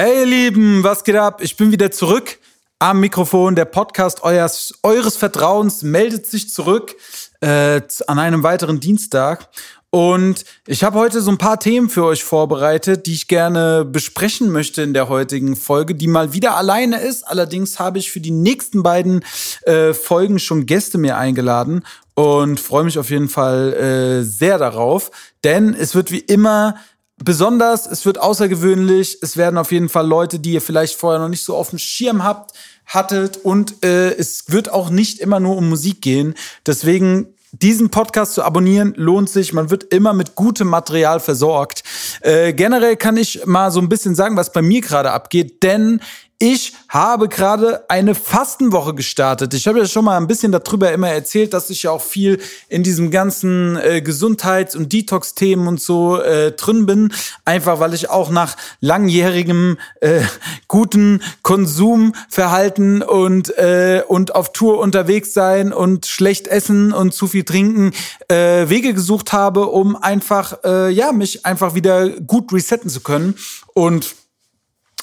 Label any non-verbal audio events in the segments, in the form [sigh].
Hey ihr Lieben, was geht ab? Ich bin wieder zurück am Mikrofon. Der Podcast eures, eures Vertrauens meldet sich zurück äh, an einem weiteren Dienstag. Und ich habe heute so ein paar Themen für euch vorbereitet, die ich gerne besprechen möchte in der heutigen Folge, die mal wieder alleine ist. Allerdings habe ich für die nächsten beiden äh, Folgen schon Gäste mir eingeladen und freue mich auf jeden Fall äh, sehr darauf, denn es wird wie immer besonders, es wird außergewöhnlich, es werden auf jeden Fall Leute, die ihr vielleicht vorher noch nicht so auf dem Schirm habt, hattet und äh, es wird auch nicht immer nur um Musik gehen. Deswegen diesen Podcast zu abonnieren lohnt sich. Man wird immer mit gutem Material versorgt. Äh, generell kann ich mal so ein bisschen sagen, was bei mir gerade abgeht, denn ich habe gerade eine Fastenwoche gestartet. Ich habe ja schon mal ein bisschen darüber immer erzählt, dass ich ja auch viel in diesem ganzen äh, Gesundheits- und Detox-Themen und so äh, drin bin. Einfach weil ich auch nach langjährigem äh, guten Konsumverhalten und, äh, und auf Tour unterwegs sein und schlecht essen und zu viel trinken äh, Wege gesucht habe, um einfach, äh, ja, mich einfach wieder gut resetten zu können. Und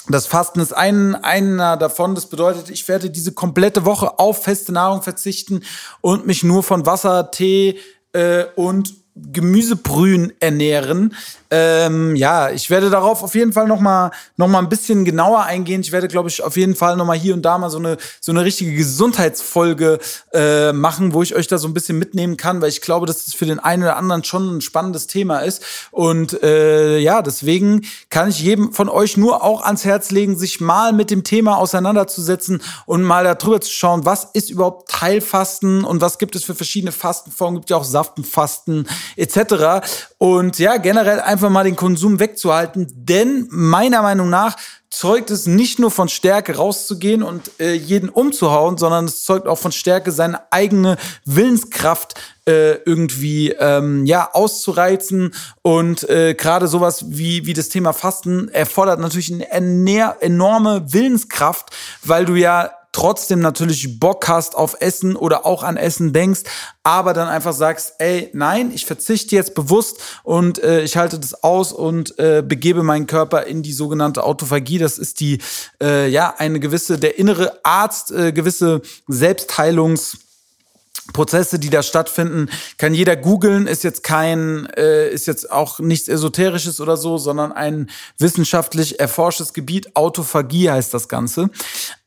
das Fasten ist ein, einer davon. Das bedeutet, ich werde diese komplette Woche auf feste Nahrung verzichten und mich nur von Wasser, Tee äh, und Gemüsebrühen ernähren. Ähm, ja, ich werde darauf auf jeden Fall noch mal, noch mal ein bisschen genauer eingehen. Ich werde, glaube ich, auf jeden Fall noch mal hier und da mal so eine, so eine richtige Gesundheitsfolge äh, machen, wo ich euch da so ein bisschen mitnehmen kann, weil ich glaube, dass das für den einen oder anderen schon ein spannendes Thema ist. Und äh, ja, deswegen kann ich jedem von euch nur auch ans Herz legen, sich mal mit dem Thema auseinanderzusetzen und mal darüber zu schauen, was ist überhaupt Teilfasten und was gibt es für verschiedene Fastenformen, gibt ja auch Saftenfasten etc. Und ja, generell einfach mal den Konsum wegzuhalten, denn meiner Meinung nach zeugt es nicht nur von Stärke rauszugehen und äh, jeden umzuhauen, sondern es zeugt auch von Stärke, seine eigene Willenskraft äh, irgendwie ähm, ja auszureizen. Und äh, gerade sowas wie wie das Thema Fasten erfordert natürlich eine enorme Willenskraft, weil du ja trotzdem natürlich Bock hast auf Essen oder auch an Essen denkst, aber dann einfach sagst, ey, nein, ich verzichte jetzt bewusst und äh, ich halte das aus und äh, begebe meinen Körper in die sogenannte Autophagie. Das ist die, äh, ja, eine gewisse, der innere Arzt, äh, gewisse Selbstheilungs- Prozesse, die da stattfinden, kann jeder googeln, ist jetzt kein, äh, ist jetzt auch nichts Esoterisches oder so, sondern ein wissenschaftlich erforschtes Gebiet. Autophagie heißt das Ganze.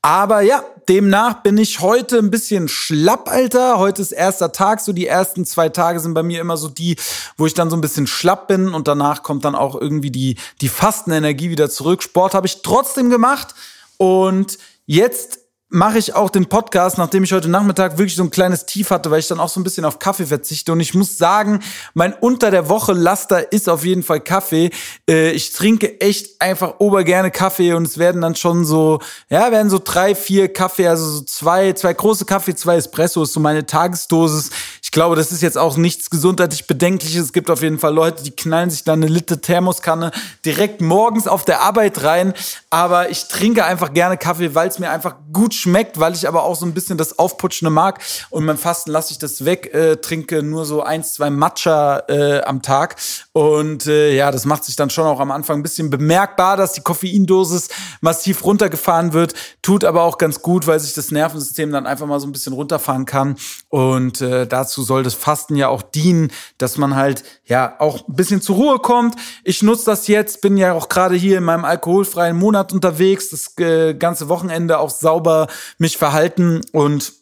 Aber ja, demnach bin ich heute ein bisschen schlapp, Alter. Heute ist erster Tag, so die ersten zwei Tage sind bei mir immer so die, wo ich dann so ein bisschen schlapp bin und danach kommt dann auch irgendwie die, die Fastenenergie wieder zurück. Sport habe ich trotzdem gemacht und jetzt mache ich auch den Podcast, nachdem ich heute Nachmittag wirklich so ein kleines Tief hatte, weil ich dann auch so ein bisschen auf Kaffee verzichte. Und ich muss sagen, mein unter der Woche Laster ist auf jeden Fall Kaffee. Äh, ich trinke echt einfach obergerne Kaffee und es werden dann schon so, ja, werden so drei, vier Kaffee, also so zwei, zwei große Kaffee, zwei Espresso ist so meine Tagesdosis. Ich glaube, das ist jetzt auch nichts gesundheitlich Bedenkliches. Es gibt auf jeden Fall Leute, die knallen sich dann eine Liter Thermoskanne direkt morgens auf der Arbeit rein. Aber ich trinke einfach gerne Kaffee, weil es mir einfach gut schmeckt, weil ich aber auch so ein bisschen das Aufputschende mag. Und beim Fasten lasse ich das weg, äh, trinke nur so eins, zwei Matcha äh, am Tag. Und äh, ja, das macht sich dann schon auch am Anfang ein bisschen bemerkbar, dass die Koffeindosis massiv runtergefahren wird. Tut aber auch ganz gut, weil sich das Nervensystem dann einfach mal so ein bisschen runterfahren kann. Und äh, dazu soll das Fasten ja auch dienen, dass man halt ja auch ein bisschen zur Ruhe kommt. Ich nutze das jetzt, bin ja auch gerade hier in meinem alkoholfreien Monat unterwegs, das äh, ganze Wochenende auch sauber mich verhalten und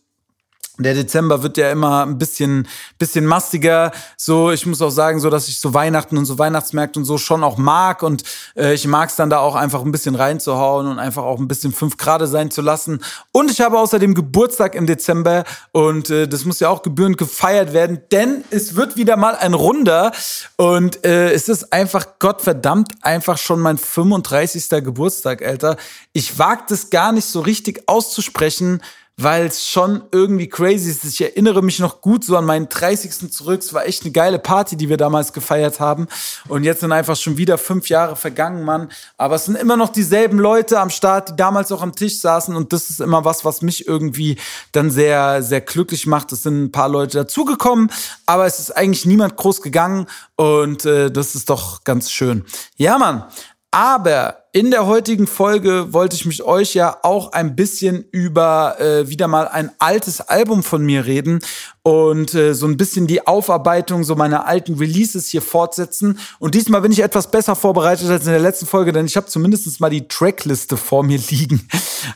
der Dezember wird ja immer ein bisschen, bisschen mastiger. So, ich muss auch sagen, so, dass ich so Weihnachten und so Weihnachtsmärkte und so schon auch mag. Und äh, ich mag es dann da auch einfach ein bisschen reinzuhauen und einfach auch ein bisschen fünf Grad sein zu lassen. Und ich habe außerdem Geburtstag im Dezember und äh, das muss ja auch gebührend gefeiert werden, denn es wird wieder mal ein Runder. Und äh, es ist einfach, Gottverdammt, einfach schon mein 35. Geburtstag, Alter. Ich wage das gar nicht so richtig auszusprechen weil es schon irgendwie crazy ist. Ich erinnere mich noch gut so an meinen 30. zurück. Es war echt eine geile Party, die wir damals gefeiert haben. Und jetzt sind einfach schon wieder fünf Jahre vergangen, Mann. Aber es sind immer noch dieselben Leute am Start, die damals auch am Tisch saßen. Und das ist immer was, was mich irgendwie dann sehr, sehr glücklich macht. Es sind ein paar Leute dazugekommen, aber es ist eigentlich niemand groß gegangen. Und äh, das ist doch ganz schön. Ja, Mann. Aber in der heutigen Folge wollte ich mich euch ja auch ein bisschen über äh, wieder mal ein altes Album von mir reden und äh, so ein bisschen die Aufarbeitung so meiner alten Releases hier fortsetzen. Und diesmal bin ich etwas besser vorbereitet als in der letzten Folge, denn ich habe zumindest mal die Trackliste vor mir liegen.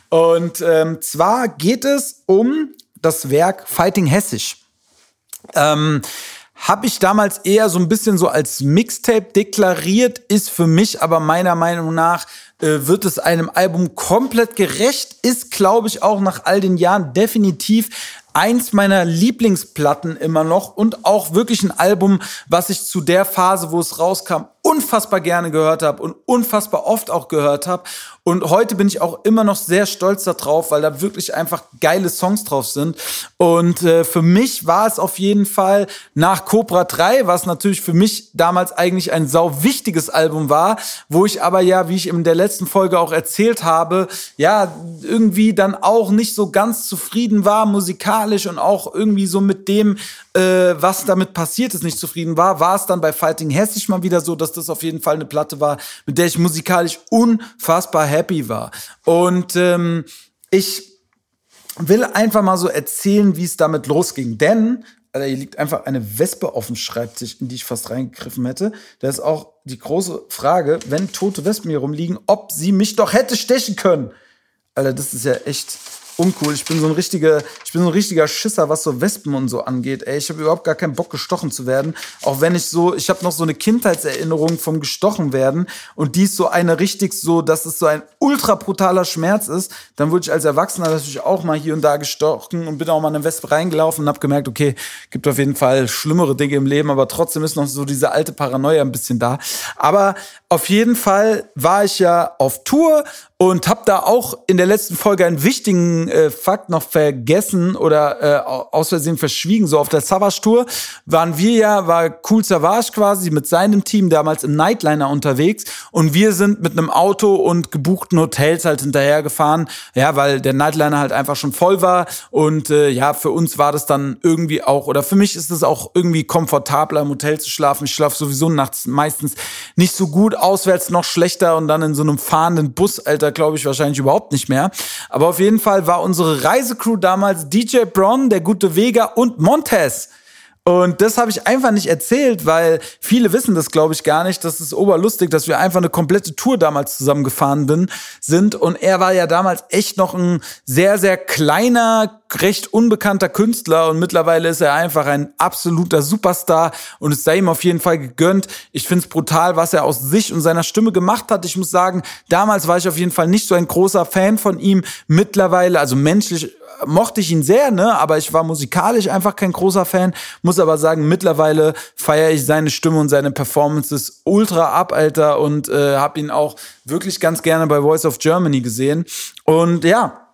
Und ähm, zwar geht es um das Werk Fighting Hessisch. Ähm, habe ich damals eher so ein bisschen so als Mixtape deklariert, ist für mich aber meiner Meinung nach äh, wird es einem Album komplett gerecht, ist glaube ich auch nach all den Jahren definitiv eins meiner Lieblingsplatten immer noch und auch wirklich ein Album, was ich zu der Phase, wo es rauskam, unfassbar gerne gehört habe und unfassbar oft auch gehört habe. Und heute bin ich auch immer noch sehr stolz darauf, weil da wirklich einfach geile Songs drauf sind. Und äh, für mich war es auf jeden Fall nach Cobra 3, was natürlich für mich damals eigentlich ein sau wichtiges Album war, wo ich aber ja, wie ich in der letzten Folge auch erzählt habe, ja, irgendwie dann auch nicht so ganz zufrieden war musikalisch und auch irgendwie so mit dem, äh, was damit passiert ist, nicht zufrieden war, war es dann bei Fighting Hessisch mal wieder so, dass das auf jeden Fall eine Platte war, mit der ich musikalisch unfassbar happy war. Und ähm, ich will einfach mal so erzählen, wie es damit losging. Denn Alter, hier liegt einfach eine Wespe auf dem Schreibtisch, in die ich fast reingegriffen hätte. Da ist auch die große Frage, wenn tote Wespen hier rumliegen, ob sie mich doch hätte stechen können. Alter, das ist ja echt uncool. Ich bin so ein richtiger, ich bin so ein richtiger Schisser, was so Wespen und so angeht. Ey, ich habe überhaupt gar keinen Bock gestochen zu werden, auch wenn ich so, ich habe noch so eine Kindheitserinnerung vom gestochen werden und die ist so eine richtig so, dass es so ein ultra brutaler Schmerz ist. Dann wurde ich als Erwachsener natürlich auch mal hier und da gestochen und bin auch mal in eine Wespe reingelaufen und habe gemerkt, okay, gibt auf jeden Fall schlimmere Dinge im Leben, aber trotzdem ist noch so diese alte Paranoia ein bisschen da. Aber auf jeden Fall war ich ja auf Tour und habe da auch in der letzten Folge einen wichtigen äh, Fakt noch vergessen oder äh, aus Versehen verschwiegen. So auf der Savage Tour waren wir ja, war Cool Savage quasi mit seinem Team damals im Nightliner unterwegs und wir sind mit einem Auto und gebuchten Hotels halt hinterhergefahren, ja, weil der Nightliner halt einfach schon voll war und äh, ja, für uns war das dann irgendwie auch oder für mich ist es auch irgendwie komfortabler im Hotel zu schlafen. Ich schlafe sowieso nachts meistens nicht so gut, auswärts noch schlechter und dann in so einem fahrenden Bus, Alter glaube ich wahrscheinlich überhaupt nicht mehr. Aber auf jeden Fall war unsere Reisecrew damals DJ Bron, der gute Vega und Montez. Und das habe ich einfach nicht erzählt, weil viele wissen das, glaube ich, gar nicht. Das ist oberlustig, dass wir einfach eine komplette Tour damals zusammengefahren sind. Und er war ja damals echt noch ein sehr, sehr kleiner, recht unbekannter Künstler. Und mittlerweile ist er einfach ein absoluter Superstar. Und es sei ihm auf jeden Fall gegönnt. Ich finde es brutal, was er aus sich und seiner Stimme gemacht hat. Ich muss sagen, damals war ich auf jeden Fall nicht so ein großer Fan von ihm. Mittlerweile, also menschlich mochte ich ihn sehr, ne? Aber ich war musikalisch einfach kein großer Fan. Muss aber sagen, mittlerweile feiere ich seine Stimme und seine Performances ultra ab, Alter, und äh, habe ihn auch wirklich ganz gerne bei Voice of Germany gesehen. Und ja,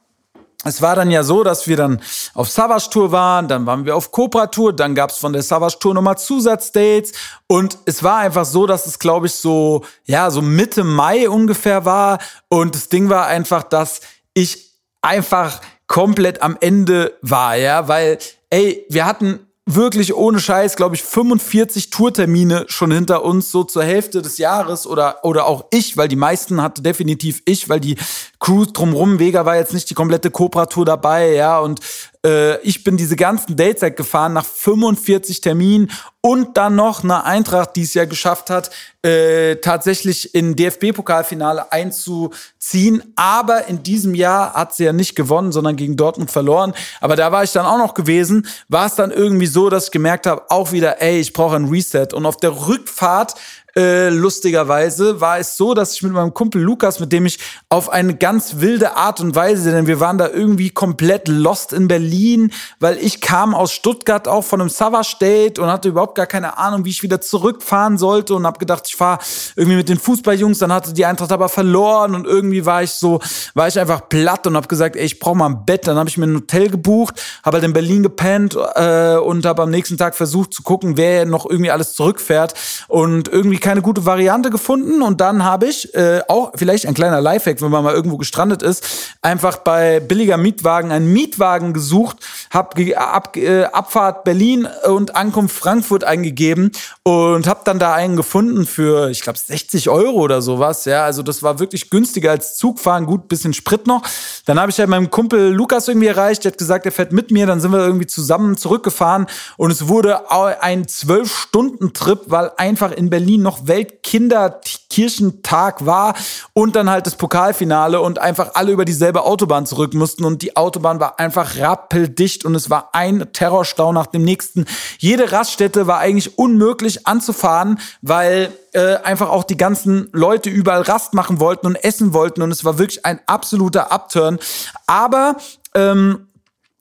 es war dann ja so, dass wir dann auf Savage Tour waren, dann waren wir auf Cobra Tour, dann gab's von der Savage Tour nochmal Zusatzdates. Und es war einfach so, dass es glaube ich so, ja, so Mitte Mai ungefähr war. Und das Ding war einfach, dass ich einfach komplett am Ende war, ja, weil, ey, wir hatten wirklich ohne Scheiß, glaube ich, 45 Tourtermine schon hinter uns, so zur Hälfte des Jahres oder, oder auch ich, weil die meisten hatte definitiv ich, weil die Crew drumrum, Vega war jetzt nicht die komplette Cobra-Tour dabei, ja, und äh, ich bin diese ganzen Dates gefahren nach 45 Terminen und dann noch eine Eintracht, die es ja geschafft hat, äh, tatsächlich in DFB-Pokalfinale einzuziehen. Aber in diesem Jahr hat sie ja nicht gewonnen, sondern gegen Dortmund verloren. Aber da war ich dann auch noch gewesen. War es dann irgendwie so, dass ich gemerkt habe, auch wieder, ey, ich brauche ein Reset. Und auf der Rückfahrt äh, lustigerweise war es so, dass ich mit meinem Kumpel Lukas, mit dem ich auf eine ganz wilde Art und Weise, denn wir waren da irgendwie komplett lost in Berlin, weil ich kam aus Stuttgart auch von einem Savage Date und hatte überhaupt gar keine Ahnung, wie ich wieder zurückfahren sollte und habe gedacht, ich fahre irgendwie mit den Fußballjungs, dann hatte die Eintracht aber verloren und irgendwie war ich so, war ich einfach platt und habe gesagt, ey, ich brauche mal ein Bett. Dann habe ich mir ein Hotel gebucht, habe halt in Berlin gepennt äh, und habe am nächsten Tag versucht zu gucken, wer noch irgendwie alles zurückfährt und irgendwie keine gute Variante gefunden und dann habe ich äh, auch vielleicht ein kleiner Lifehack, wenn man mal irgendwo gestrandet ist, einfach bei billiger Mietwagen einen Mietwagen gesucht, habe ab, äh, Abfahrt Berlin und Ankunft Frankfurt eingegeben und habe dann da einen gefunden für, ich glaube, 60 Euro oder sowas. Ja, also das war wirklich günstiger als Zugfahren, gut, bisschen Sprit noch. Dann habe ich halt meinem Kumpel Lukas irgendwie erreicht, der hat gesagt, er fährt mit mir, dann sind wir irgendwie zusammen zurückgefahren und es wurde ein zwölf Stunden Trip, weil einfach in Berlin noch Weltkinderkirchentag war und dann halt das Pokalfinale und einfach alle über dieselbe Autobahn zurück mussten und die Autobahn war einfach rappeldicht und es war ein Terrorstau nach dem nächsten. Jede Raststätte war eigentlich unmöglich anzufahren, weil äh, einfach auch die ganzen Leute überall Rast machen wollten und essen wollten und es war wirklich ein absoluter Upturn. Aber ähm,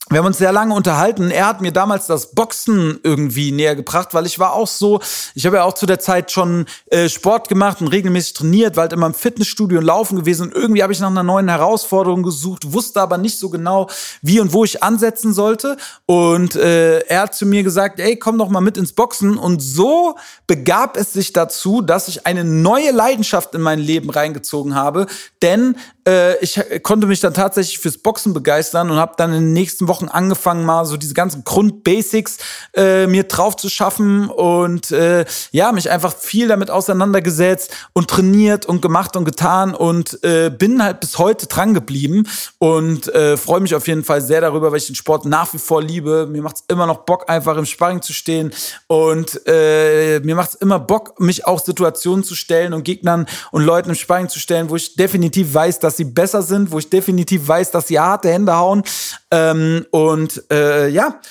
wir haben uns sehr lange unterhalten. Er hat mir damals das Boxen irgendwie näher gebracht, weil ich war auch so, ich habe ja auch zu der Zeit schon äh, Sport gemacht und regelmäßig trainiert, war halt immer im Fitnessstudio und laufen gewesen und irgendwie habe ich nach einer neuen Herausforderung gesucht, wusste aber nicht so genau, wie und wo ich ansetzen sollte. Und äh, er hat zu mir gesagt, ey, komm doch mal mit ins Boxen. Und so begab es sich dazu, dass ich eine neue Leidenschaft in mein Leben reingezogen habe, denn äh, ich konnte mich dann tatsächlich fürs Boxen begeistern und habe dann in den nächsten Wochen angefangen, mal so diese ganzen Grundbasics äh, mir drauf zu schaffen und äh, ja, mich einfach viel damit auseinandergesetzt und trainiert und gemacht und getan und äh, bin halt bis heute dran geblieben und äh, freue mich auf jeden Fall sehr darüber, weil ich den Sport nach wie vor liebe. Mir macht es immer noch Bock, einfach im Sparring zu stehen und äh, mir macht es immer Bock, mich auch Situationen zu stellen und Gegnern und Leuten im Sparring zu stellen, wo ich definitiv weiß, dass dass sie besser sind, wo ich definitiv weiß, dass sie harte Hände hauen. Ähm, und äh, ja,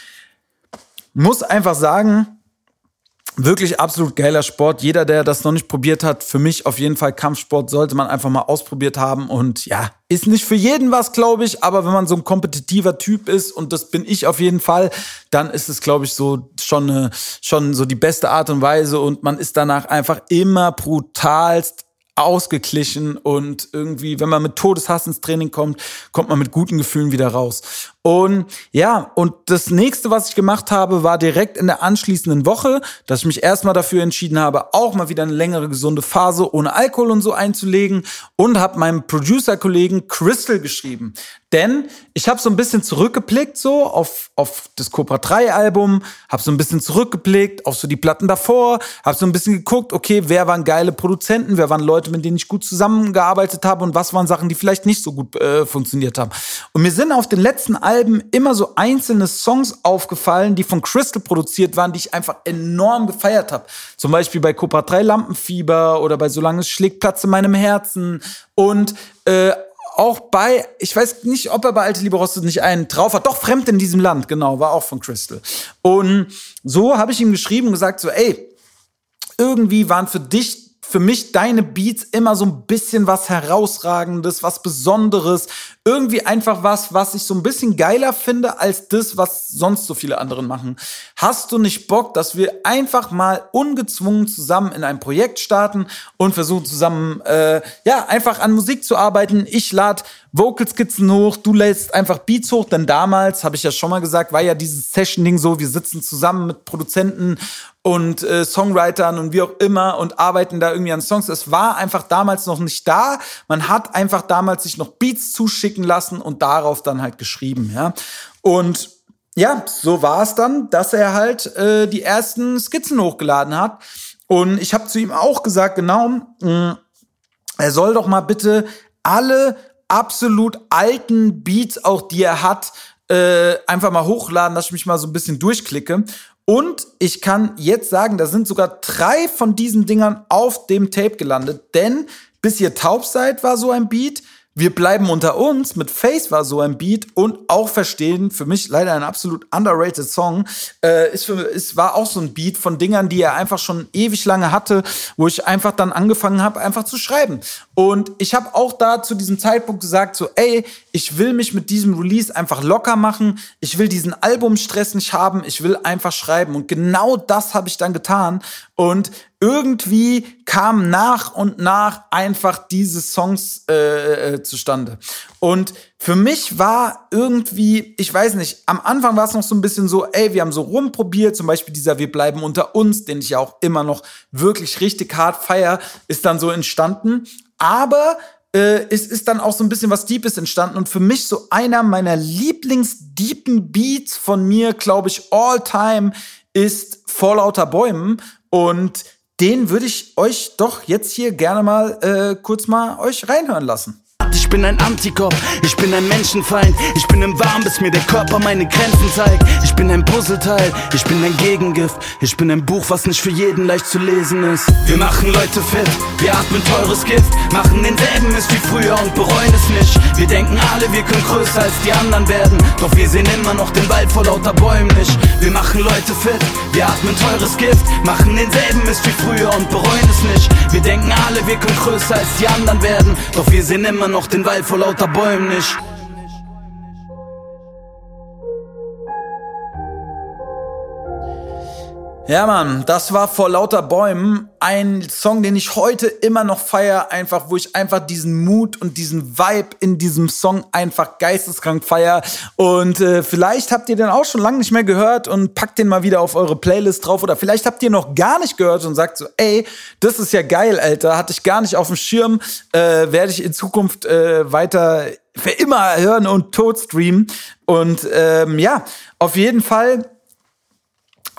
muss einfach sagen, wirklich absolut geiler Sport. Jeder, der das noch nicht probiert hat, für mich auf jeden Fall Kampfsport sollte man einfach mal ausprobiert haben. Und ja, ist nicht für jeden was, glaube ich, aber wenn man so ein kompetitiver Typ ist, und das bin ich auf jeden Fall, dann ist es, glaube ich, so schon, schon so die beste Art und Weise. Und man ist danach einfach immer brutalst ausgeglichen und irgendwie, wenn man mit Todeshass ins Training kommt, kommt man mit guten Gefühlen wieder raus. Und ja, und das nächste, was ich gemacht habe, war direkt in der anschließenden Woche, dass ich mich erstmal dafür entschieden habe, auch mal wieder eine längere gesunde Phase ohne Alkohol und so einzulegen und habe meinem Producer-Kollegen Crystal geschrieben. Denn ich habe so ein bisschen zurückgeblickt so auf, auf das Cobra 3 Album, habe so ein bisschen zurückgeblickt auf so die Platten davor, habe so ein bisschen geguckt, okay, wer waren geile Produzenten, wer waren Leute, mit denen ich gut zusammengearbeitet habe und was waren Sachen, die vielleicht nicht so gut äh, funktioniert haben. Und mir sind auf den letzten Alben Alben immer so einzelne Songs aufgefallen, die von Crystal produziert waren, die ich einfach enorm gefeiert habe. Zum Beispiel bei Cobra 3 Lampenfieber oder bei Solange es schlägt Platz in meinem Herzen. Und äh, auch bei, ich weiß nicht, ob er bei Alte Liebe Rostet nicht einen drauf hat. Doch, Fremd in diesem Land, genau, war auch von Crystal. Und so habe ich ihm geschrieben und gesagt, so, ey, irgendwie waren für dich für mich deine Beats immer so ein bisschen was herausragendes, was Besonderes, irgendwie einfach was, was ich so ein bisschen geiler finde als das, was sonst so viele anderen machen. Hast du nicht Bock, dass wir einfach mal ungezwungen zusammen in ein Projekt starten und versuchen zusammen, äh, ja, einfach an Musik zu arbeiten? Ich lade Vocal-Skizzen hoch, du lädst einfach Beats hoch, denn damals, habe ich ja schon mal gesagt, war ja dieses Session-Ding so, wir sitzen zusammen mit Produzenten und äh, Songwritern und wie auch immer und arbeiten da irgendwie an Songs. Es war einfach damals noch nicht da. Man hat einfach damals sich noch Beats zuschicken schicken lassen und darauf dann halt geschrieben, ja. Und ja, so war es dann, dass er halt äh, die ersten Skizzen hochgeladen hat. Und ich habe zu ihm auch gesagt, genau, mh, mm, er soll doch mal bitte alle absolut alten Beats, auch die er hat, äh, einfach mal hochladen, dass ich mich mal so ein bisschen durchklicke. Und ich kann jetzt sagen, da sind sogar drei von diesen Dingern auf dem Tape gelandet, denn bis ihr taub seid war so ein Beat, wir bleiben unter uns mit Face war so ein Beat. Und auch verstehen, für mich leider ein absolut underrated Song, äh, ist für, es war auch so ein Beat von Dingern, die er einfach schon ewig lange hatte, wo ich einfach dann angefangen habe, einfach zu schreiben. Und ich habe auch da zu diesem Zeitpunkt gesagt, so, ey, ich will mich mit diesem Release einfach locker machen. Ich will diesen Albumstress nicht haben. Ich will einfach schreiben. Und genau das habe ich dann getan. Und irgendwie kamen nach und nach einfach diese Songs äh, äh, zustande. Und für mich war irgendwie, ich weiß nicht, am Anfang war es noch so ein bisschen so, ey, wir haben so rumprobiert, zum Beispiel dieser Wir bleiben unter uns, den ich ja auch immer noch wirklich richtig hart feier, ist dann so entstanden. Aber äh, es ist dann auch so ein bisschen was Deepes entstanden und für mich so einer meiner Lieblingsdeepen Beats von mir, glaube ich, all time ist Vor lauter Bäumen und den würde ich euch doch jetzt hier gerne mal äh, kurz mal euch reinhören lassen. Ich bin ein Antikörper, ich bin ein Menschenfeind. Ich bin im Warm, bis mir der Körper meine Grenzen zeigt. Ich bin ein Puzzleteil, ich bin ein Gegengift. Ich bin ein Buch, was nicht für jeden leicht zu lesen ist. Wir machen Leute fit, wir atmen teures Gift. Machen denselben Mist wie früher und bereuen es nicht. Wir denken alle, wir können größer als die anderen werden. Doch wir sehen immer noch den Wald vor lauter Bäumen nicht. Wir machen Leute fit, wir atmen teures Gift. Machen denselben Mist wie früher und bereuen es nicht. Wir denken alle, wir können größer als die anderen werden. Doch wir sehen immer noch den Wald vor lauter Bäumen nicht. Ja, Mann, das war vor lauter Bäumen ein Song, den ich heute immer noch feier, einfach, wo ich einfach diesen Mut und diesen Vibe in diesem Song einfach geisteskrank feier. Und äh, vielleicht habt ihr den auch schon lange nicht mehr gehört und packt den mal wieder auf eure Playlist drauf. Oder vielleicht habt ihr noch gar nicht gehört und sagt so, ey, das ist ja geil, Alter, hatte ich gar nicht auf dem Schirm, äh, werde ich in Zukunft äh, weiter für immer hören und tot streamen. Und ähm, ja, auf jeden Fall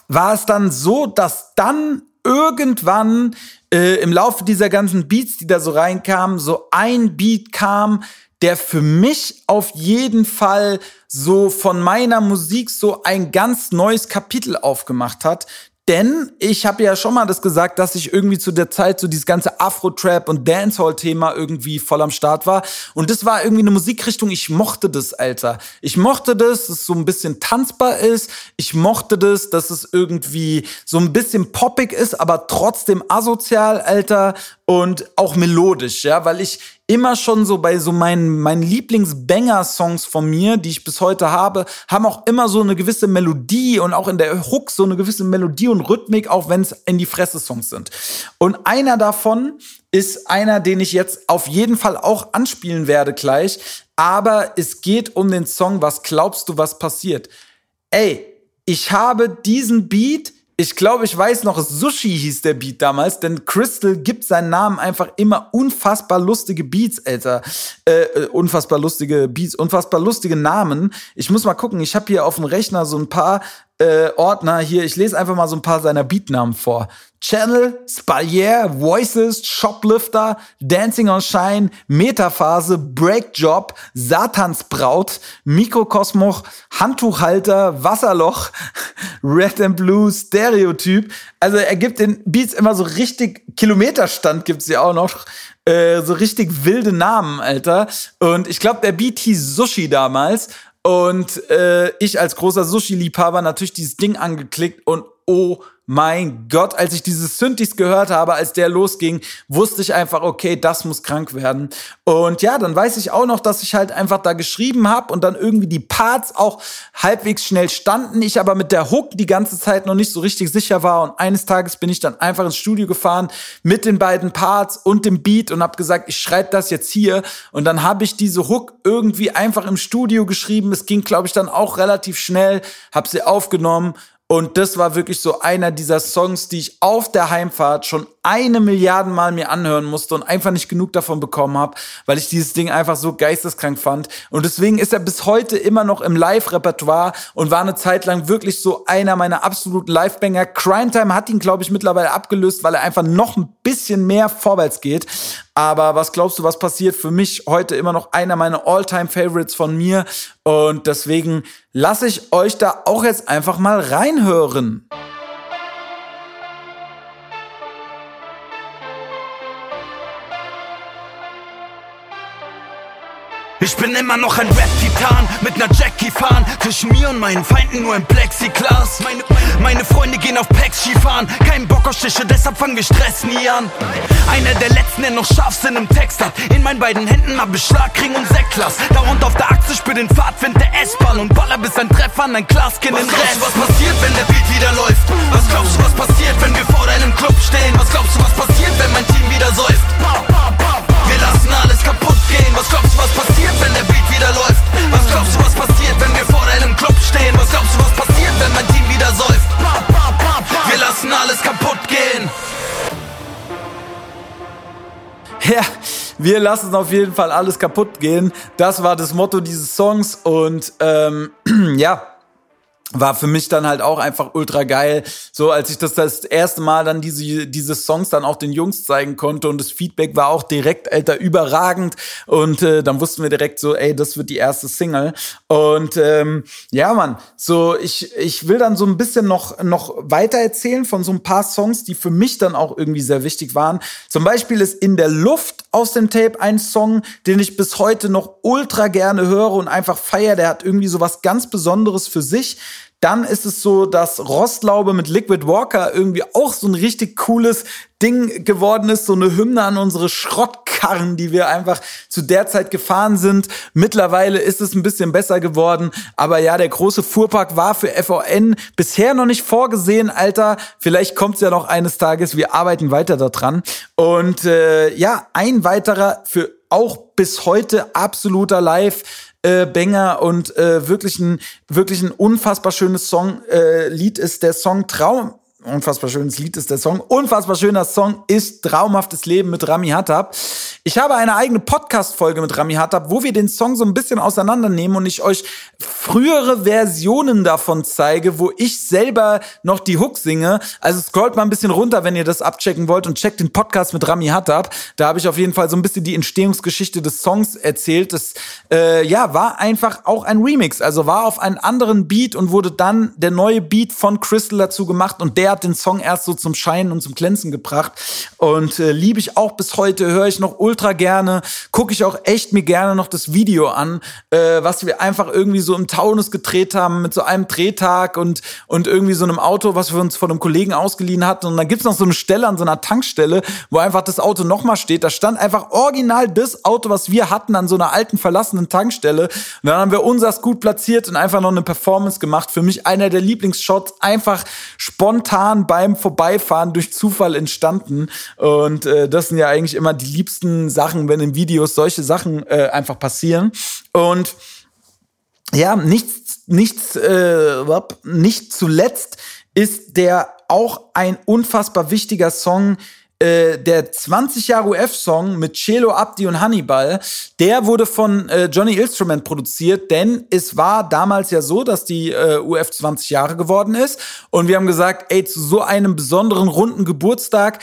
war es dann so, dass dann irgendwann äh, im Laufe dieser ganzen Beats, die da so reinkamen, so ein Beat kam, der für mich auf jeden Fall so von meiner Musik so ein ganz neues Kapitel aufgemacht hat, denn ich habe ja schon mal das gesagt, dass ich irgendwie zu der Zeit so dieses ganze Afro-Trap und Dancehall-Thema irgendwie voll am Start war. Und das war irgendwie eine Musikrichtung, ich mochte das, Alter. Ich mochte das, dass es so ein bisschen tanzbar ist. Ich mochte das, dass es irgendwie so ein bisschen poppig ist, aber trotzdem asozial, Alter. Und auch melodisch, ja, weil ich immer schon so bei so meinen, meinen Lieblings-Banger-Songs von mir, die ich bis heute habe, haben auch immer so eine gewisse Melodie und auch in der Hook so eine gewisse Melodie und Rhythmik, auch wenn es in die Fresse-Songs sind. Und einer davon ist einer, den ich jetzt auf jeden Fall auch anspielen werde gleich. Aber es geht um den Song Was glaubst du, was passiert? Ey, ich habe diesen Beat ich glaube, ich weiß noch, Sushi hieß der Beat damals, denn Crystal gibt seinen Namen einfach immer unfassbar lustige Beats, Alter. Äh, äh, unfassbar lustige Beats, unfassbar lustige Namen. Ich muss mal gucken, ich habe hier auf dem Rechner so ein paar äh, Ordner hier. Ich lese einfach mal so ein paar seiner Beatnamen vor. Channel, Spalier, Voices, Shoplifter, Dancing on Shine, Metaphase, Breakjob, Satansbraut, Mikrokosmoch, Handtuchhalter, Wasserloch, [laughs] Red and Blue, Stereotyp. Also er gibt den Beats immer so richtig Kilometerstand gibt's ja auch noch. Äh, so richtig wilde Namen, Alter. Und ich glaube, der Beat hieß Sushi damals. Und äh, ich als großer Sushi-Liebhaber natürlich dieses Ding angeklickt und oh mein Gott, als ich diese Synthes gehört habe, als der losging, wusste ich einfach, okay, das muss krank werden. Und ja, dann weiß ich auch noch, dass ich halt einfach da geschrieben habe und dann irgendwie die Parts auch halbwegs schnell standen. Ich aber mit der Hook die ganze Zeit noch nicht so richtig sicher war. Und eines Tages bin ich dann einfach ins Studio gefahren mit den beiden Parts und dem Beat und habe gesagt, ich schreibe das jetzt hier. Und dann habe ich diese Hook irgendwie einfach im Studio geschrieben. Es ging, glaube ich, dann auch relativ schnell, habe sie aufgenommen und das war wirklich so einer dieser Songs, die ich auf der Heimfahrt schon eine Milliarde Mal mir anhören musste und einfach nicht genug davon bekommen habe, weil ich dieses Ding einfach so geisteskrank fand. Und deswegen ist er bis heute immer noch im Live-Repertoire und war eine Zeit lang wirklich so einer meiner absoluten Live-Banger. Crime Time hat ihn, glaube ich, mittlerweile abgelöst, weil er einfach noch ein bisschen mehr vorwärts geht. Aber was glaubst du, was passiert? Für mich heute immer noch einer meiner All-Time-Favorites von mir. Und deswegen lasse ich euch da auch jetzt einfach mal reinhören. Ich bin immer noch ein Rap-Titan mit ner Jackie fahren. Zwischen mir und meinen Feinden nur ein Plexiglas. Meine, meine Freunde gehen auf Packs Skifahren. Kein Bock auf Stiche, deshalb fangen wir Stress nie an. Einer der letzten, der noch Scharfsinn im Text hat. In meinen beiden Händen hab ich Schlagring und Säcklas. Darunter auf der Achse spür den Pfadfind der S-Bahn und baller bis ein Treffer an ein Glaskind in Rest. Was passiert, wenn der Beat wieder läuft? Was glaubst du, was passiert, wenn wir vor deinem Club stehen? Was glaubst du, was passiert, wenn mein Team wieder säuft? Wir lassen alles kaputt gehen. Was glaubst du, was passiert, wenn der Beat wieder läuft? Was glaubst du, was passiert, wenn wir vor deinem Club stehen? Was glaubst du, was passiert, wenn mein Team wieder säuft? Wir lassen alles kaputt gehen. Ja, wir lassen auf jeden Fall alles kaputt gehen. Das war das Motto dieses Songs und ähm, [clears throat] ja, war für mich dann halt auch einfach ultra geil. So, als ich das das erste Mal dann diese, diese Songs dann auch den Jungs zeigen konnte und das Feedback war auch direkt, alter, überragend. Und äh, dann wussten wir direkt so, ey, das wird die erste Single. Und ähm, ja, Mann, so, ich, ich will dann so ein bisschen noch, noch weiter erzählen von so ein paar Songs, die für mich dann auch irgendwie sehr wichtig waren. Zum Beispiel ist In der Luft aus dem Tape ein Song, den ich bis heute noch ultra gerne höre und einfach feier. Der hat irgendwie so was ganz Besonderes für sich. Dann ist es so, dass Rostlaube mit Liquid Walker irgendwie auch so ein richtig cooles Ding geworden ist, so eine Hymne an unsere Schrottkarren, die wir einfach zu der Zeit gefahren sind. Mittlerweile ist es ein bisschen besser geworden, aber ja, der große Fuhrpark war für VN bisher noch nicht vorgesehen, Alter. Vielleicht kommt es ja noch eines Tages. Wir arbeiten weiter daran. Und äh, ja, ein weiterer für auch bis heute absoluter Live äh, Banger und äh, wirklich ein wirklich ein unfassbar schönes Song äh, Lied ist der Song Traum unfassbar schönes Lied ist der Song. Unfassbar schöner Song ist Traumhaftes Leben mit Rami Hattab. Ich habe eine eigene Podcast-Folge mit Rami Hattab, wo wir den Song so ein bisschen auseinandernehmen und ich euch frühere Versionen davon zeige, wo ich selber noch die Hook singe. Also scrollt mal ein bisschen runter, wenn ihr das abchecken wollt und checkt den Podcast mit Rami Hattab. Da habe ich auf jeden Fall so ein bisschen die Entstehungsgeschichte des Songs erzählt. Das äh, ja war einfach auch ein Remix, also war auf einen anderen Beat und wurde dann der neue Beat von Crystal dazu gemacht und der hat den Song erst so zum Scheinen und zum Glänzen gebracht. Und äh, liebe ich auch bis heute, höre ich noch ultra gerne, gucke ich auch echt mir gerne noch das Video an, äh, was wir einfach irgendwie so im Taunus gedreht haben mit so einem Drehtag und, und irgendwie so einem Auto, was wir uns von einem Kollegen ausgeliehen hatten. Und dann gibt's noch so eine Stelle an so einer Tankstelle, wo einfach das Auto nochmal steht. Da stand einfach original das Auto, was wir hatten, an so einer alten verlassenen Tankstelle. Und dann haben wir unsers gut platziert und einfach noch eine Performance gemacht. Für mich einer der Lieblingsshots, einfach spontan spontan beim Vorbeifahren durch Zufall entstanden. Und äh, das sind ja eigentlich immer die liebsten Sachen, wenn in Videos solche Sachen äh, einfach passieren. Und ja, nichts, nichts, äh, nicht zuletzt ist der auch ein unfassbar wichtiger Song, äh, der 20 Jahre UF-Song mit Celo Abdi und Hannibal, der wurde von äh, Johnny Instrument produziert, denn es war damals ja so, dass die äh, UF 20 Jahre geworden ist. Und wir haben gesagt, ey, zu so einem besonderen runden Geburtstag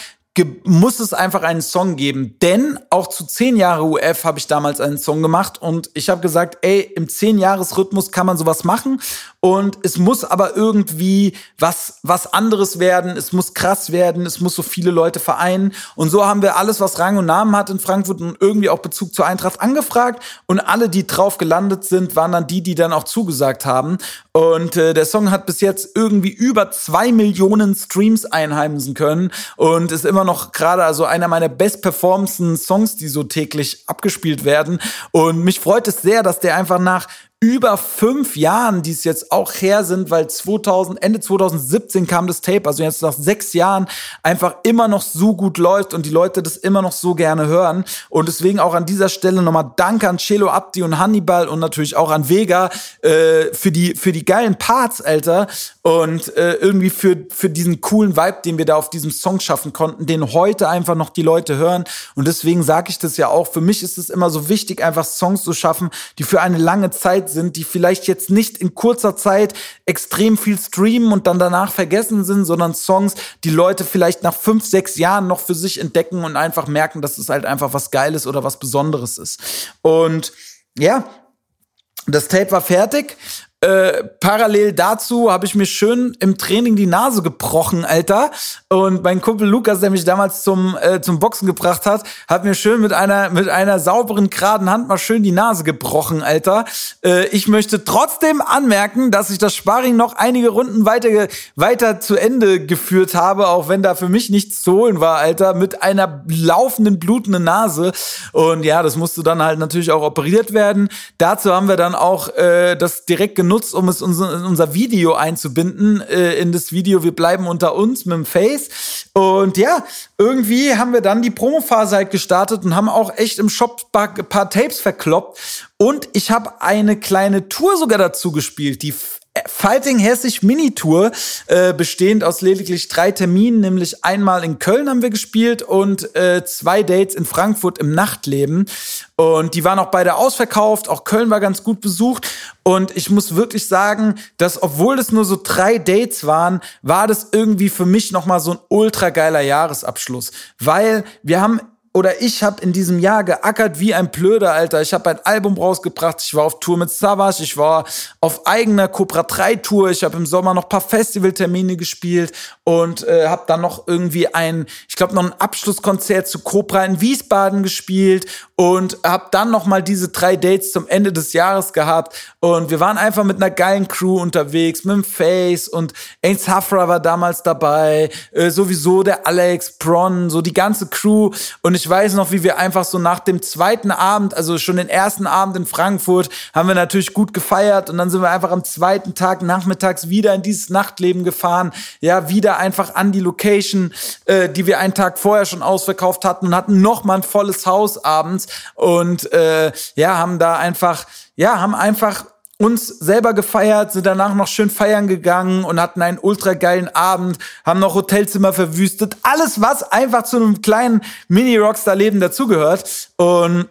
muss es einfach einen Song geben. Denn auch zu 10 Jahre UF habe ich damals einen Song gemacht und ich habe gesagt, ey, im 10-Jahres-Rhythmus kann man sowas machen und es muss aber irgendwie was, was anderes werden, es muss krass werden, es muss so viele Leute vereinen und so haben wir alles, was Rang und Namen hat in Frankfurt und irgendwie auch Bezug zur Eintracht angefragt und alle, die drauf gelandet sind, waren dann die, die dann auch zugesagt haben und äh, der Song hat bis jetzt irgendwie über zwei Millionen Streams einheimsen können und ist immer immer noch gerade also einer meiner best performsten Songs, die so täglich abgespielt werden. Und mich freut es sehr, dass der einfach nach über fünf Jahren, die es jetzt auch her sind, weil 2000, Ende 2017 kam das Tape, also jetzt nach sechs Jahren einfach immer noch so gut läuft und die Leute das immer noch so gerne hören. Und deswegen auch an dieser Stelle nochmal Danke an Celo Abdi und Hannibal und natürlich auch an Vega äh, für die für die geilen Parts, Alter. Und äh, irgendwie für, für diesen coolen Vibe, den wir da auf diesem Song schaffen konnten, den heute einfach noch die Leute hören. Und deswegen sage ich das ja auch. Für mich ist es immer so wichtig, einfach Songs zu schaffen, die für eine lange Zeit sind, die vielleicht jetzt nicht in kurzer Zeit extrem viel streamen und dann danach vergessen sind, sondern Songs, die Leute vielleicht nach fünf, sechs Jahren noch für sich entdecken und einfach merken, dass es halt einfach was Geiles oder was Besonderes ist. Und ja, das Tape war fertig Äh, parallel dazu habe ich mir schön im Training die Nase gebrochen, Alter. Und mein Kumpel Lukas, der mich damals zum, äh, zum Boxen gebracht hat, hat mir schön mit einer, mit einer sauberen, geraden Hand mal schön die Nase gebrochen, Alter. Äh, ich möchte trotzdem anmerken, dass ich das Sparring noch einige Runden weiter, weiter zu Ende geführt habe, auch wenn da für mich nichts zu holen war, Alter, mit einer laufenden, blutenden Nase. Und ja, das musste dann halt natürlich auch operiert werden. Dazu haben wir dann auch äh, das direkt genutzt, um es in unser Video einzubinden. Äh, in das Video, wir bleiben unter uns mit dem Face. Und ja, irgendwie haben wir dann die Promophase halt gestartet und haben auch echt im Shop ein paar Tapes verkloppt. Und ich habe eine kleine Tour sogar dazu gespielt, die Fighting Hessisch Mini-Tour, äh, bestehend aus lediglich drei Terminen, nämlich einmal in Köln haben wir gespielt und äh, zwei Dates in Frankfurt im Nachtleben. Und die waren auch beide ausverkauft, auch Köln war ganz gut besucht. Und ich muss wirklich sagen, dass obwohl es nur so drei Dates waren, war das irgendwie für mich nochmal so ein ultra geiler Jahresabschluss. Weil wir haben oder ich habe in diesem Jahr geackert wie ein Plöder, Alter. Ich habe ein Album rausgebracht, ich war auf Tour mit Savage, ich war auf eigener Cobra 3 Tour, ich habe im Sommer noch paar Festivaltermine gespielt und äh, habe dann noch irgendwie ein, ich glaube noch ein Abschlusskonzert zu Cobra in Wiesbaden gespielt und habe dann noch mal diese drei Dates zum Ende des Jahres gehabt. Und wir waren einfach mit einer geilen Crew unterwegs, mit dem Face und Ains Hafra war damals dabei, äh, sowieso der Alex, Bron, so die ganze Crew. Und ich weiß noch, wie wir einfach so nach dem zweiten Abend, also schon den ersten Abend in Frankfurt, haben wir natürlich gut gefeiert und dann sind wir einfach am zweiten Tag nachmittags wieder in dieses Nachtleben gefahren, ja, wieder einfach an die Location, äh, die wir einen Tag vorher schon ausverkauft hatten und hatten noch mal ein volles Haus abends und äh, ja, haben da einfach, ja, haben einfach uns selber gefeiert, sind danach noch schön feiern gegangen und hatten einen ultra geilen Abend, haben noch Hotelzimmer verwüstet. Alles, was einfach zu einem kleinen Mini-Rockstar-Leben dazugehört. Und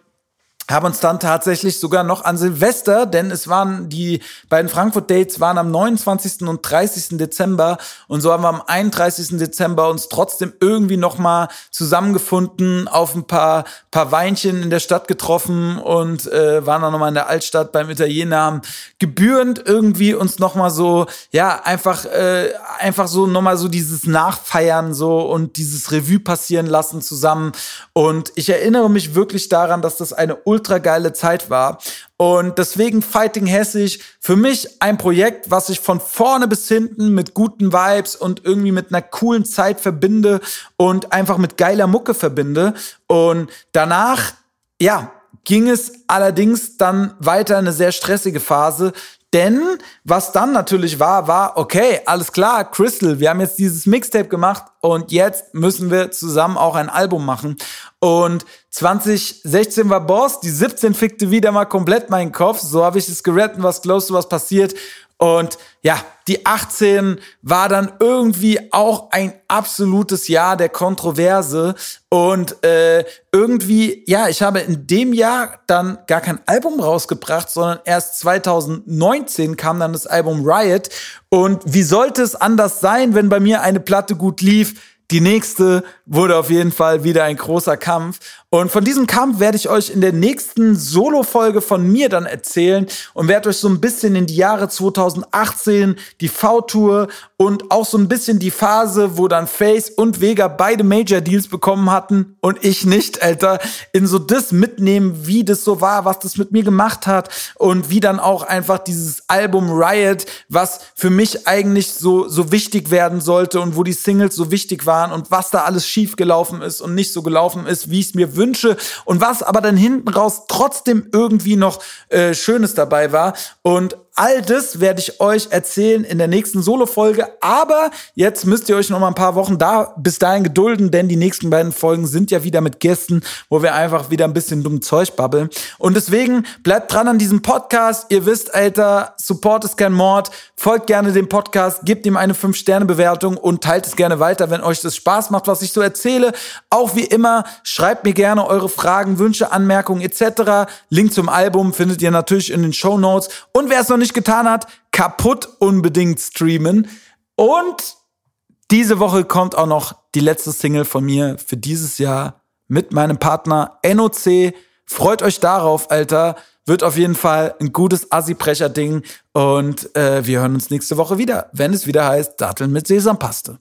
haben uns dann tatsächlich sogar noch an Silvester, denn es waren die beiden Frankfurt Dates waren am 29. und 30. Dezember und so haben wir am 31. Dezember uns trotzdem irgendwie noch mal zusammengefunden, auf ein paar paar Weinchen in der Stadt getroffen und äh, waren dann noch mal in der Altstadt beim Italiener, gebührend irgendwie uns noch mal so ja einfach äh, einfach so noch mal so dieses Nachfeiern so und dieses Revue passieren lassen zusammen und ich erinnere mich wirklich daran, dass das eine geile Zeit war. Und deswegen Fighting Hessisch für mich ein Projekt, was ich von vorne bis hinten mit guten Vibes und irgendwie mit einer coolen Zeit verbinde und einfach mit geiler Mucke verbinde. Und danach, ja, ging es allerdings dann weiter eine sehr stressige Phase, denn was dann natürlich war, war, okay, alles klar, Crystal, wir haben jetzt dieses Mixtape gemacht und jetzt müssen wir zusammen auch ein Album machen. Und 2016 war Boss, die 17 fickte wieder mal komplett meinen Kopf. So habe ich es gerettet, was close to was passiert. Und ja, die 18 war dann irgendwie auch ein absolutes Jahr der Kontroverse. Und äh, irgendwie, ja, ich habe in dem Jahr dann gar kein Album rausgebracht, sondern erst 2019 kam dann das Album Riot. Und wie sollte es anders sein, wenn bei mir eine Platte gut lief? Die nächste wurde auf jeden Fall wieder ein großer Kampf. Und von diesem Kampf werde ich euch in der nächsten Solo-Folge von mir dann erzählen und werde euch so ein bisschen in die Jahre 2018, die V-Tour und auch so ein bisschen die Phase, wo dann Face und Vega beide Major-Deals bekommen hatten und ich nicht, Alter, in so das mitnehmen, wie das so war, was das mit mir gemacht hat und wie dann auch einfach dieses Album Riot, was für mich eigentlich so, so wichtig werden sollte und wo die Singles so wichtig waren und was da alles schief gelaufen ist und nicht so gelaufen ist, wie es mir wünsche und was aber dann hinten raus trotzdem irgendwie noch äh, Schönes dabei war. Und all das werde ich euch erzählen in der nächsten Solo-Folge. Aber jetzt müsst ihr euch noch mal ein paar Wochen da bis dahin gedulden, denn die nächsten beiden Folgen sind ja wieder mit Gästen, wo wir einfach wieder ein bisschen dumm Zeug babbeln. Und deswegen bleibt dran an diesem Podcast. Ihr wisst, Alter, Support ist kein Mord. Folgt gerne dem Podcast, gebt ihm eine 5-Sterne-Bewertung und teilt es gerne weiter, wenn euch das Spaß macht, was ich so erzähle. Auch wie immer, schreibt mir gerne eure Fragen, Wünsche, Anmerkungen etc. Link zum Album findet ihr natürlich in den Show Notes. Und wer es noch nicht getan hat, kaputt unbedingt streamen. Und diese Woche kommt auch noch die letzte Single von mir für dieses Jahr mit meinem Partner NOC. Freut euch darauf, Alter. Wird auf jeden Fall ein gutes Assi-Brecher-Ding. Und äh, wir hören uns nächste Woche wieder, wenn es wieder heißt Datteln mit Sesampaste.